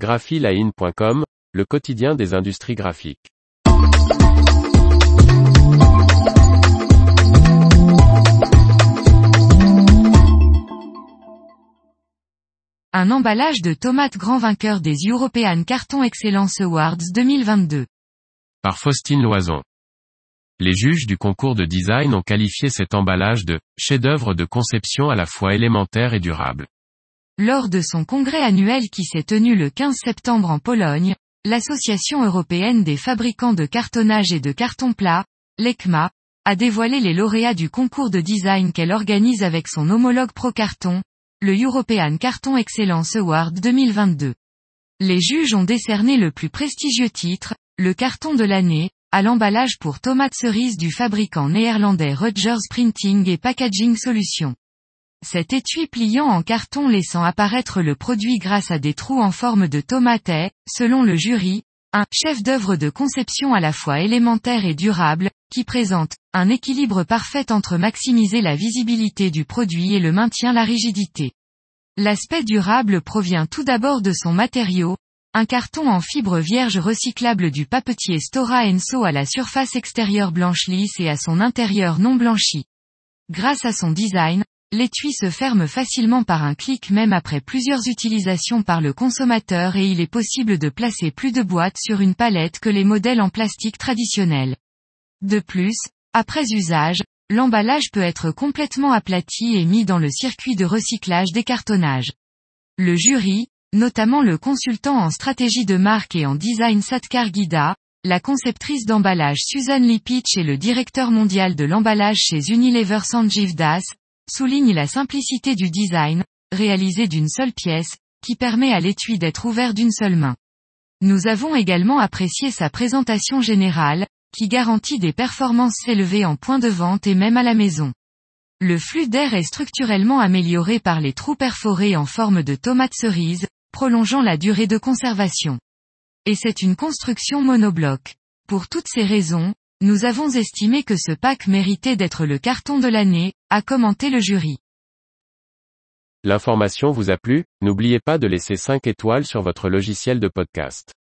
graphiline.com, le quotidien des industries graphiques. Un emballage de tomates grand vainqueur des European Carton Excellence Awards 2022. Par Faustine Loison. Les juges du concours de design ont qualifié cet emballage de chef-d'œuvre de conception à la fois élémentaire et durable. Lors de son congrès annuel qui s'est tenu le 15 septembre en Pologne, l'Association européenne des fabricants de cartonnage et de carton plat, l'ECMA, a dévoilé les lauréats du concours de design qu'elle organise avec son homologue Procarton, le European Carton Excellence Award 2022. Les juges ont décerné le plus prestigieux titre, le carton de l'année, à l'emballage pour tomates cerises du fabricant néerlandais Rutgers Printing et Packaging Solutions. Cet étui pliant en carton laissant apparaître le produit grâce à des trous en forme de tomate est, selon le jury, un chef-d'œuvre de conception à la fois élémentaire et durable, qui présente un équilibre parfait entre maximiser la visibilité du produit et le maintien la rigidité. L'aspect durable provient tout d'abord de son matériau, un carton en fibre vierge recyclable du papetier Stora Enso à la surface extérieure blanche lisse et à son intérieur non blanchi. Grâce à son design, l'étui se ferme facilement par un clic même après plusieurs utilisations par le consommateur et il est possible de placer plus de boîtes sur une palette que les modèles en plastique traditionnels. De plus, après usage, l'emballage peut être complètement aplati et mis dans le circuit de recyclage des cartonnages. Le jury, notamment le consultant en stratégie de marque et en design Satkar Gida, la conceptrice d'emballage Suzanne Lipitch et le directeur mondial de l'emballage chez Unilever Sanjeev Das, soulignent la simplicité du design, réalisé d'une seule pièce, qui permet à l'étui d'être ouvert d'une seule main. Nous avons également apprécié sa présentation générale, qui garantit des performances élevées en point de vente et même à la maison. Le flux d'air est structurellement amélioré par les trous perforés en forme de tomates cerises, prolongeant la durée de conservation. Et c'est une construction monobloc. Pour toutes ces raisons, nous avons estimé que ce pack méritait d'être le carton de l'année, a commenté le jury. L'information vous a plu, n'oubliez pas de laisser 5 étoiles sur votre logiciel de podcast.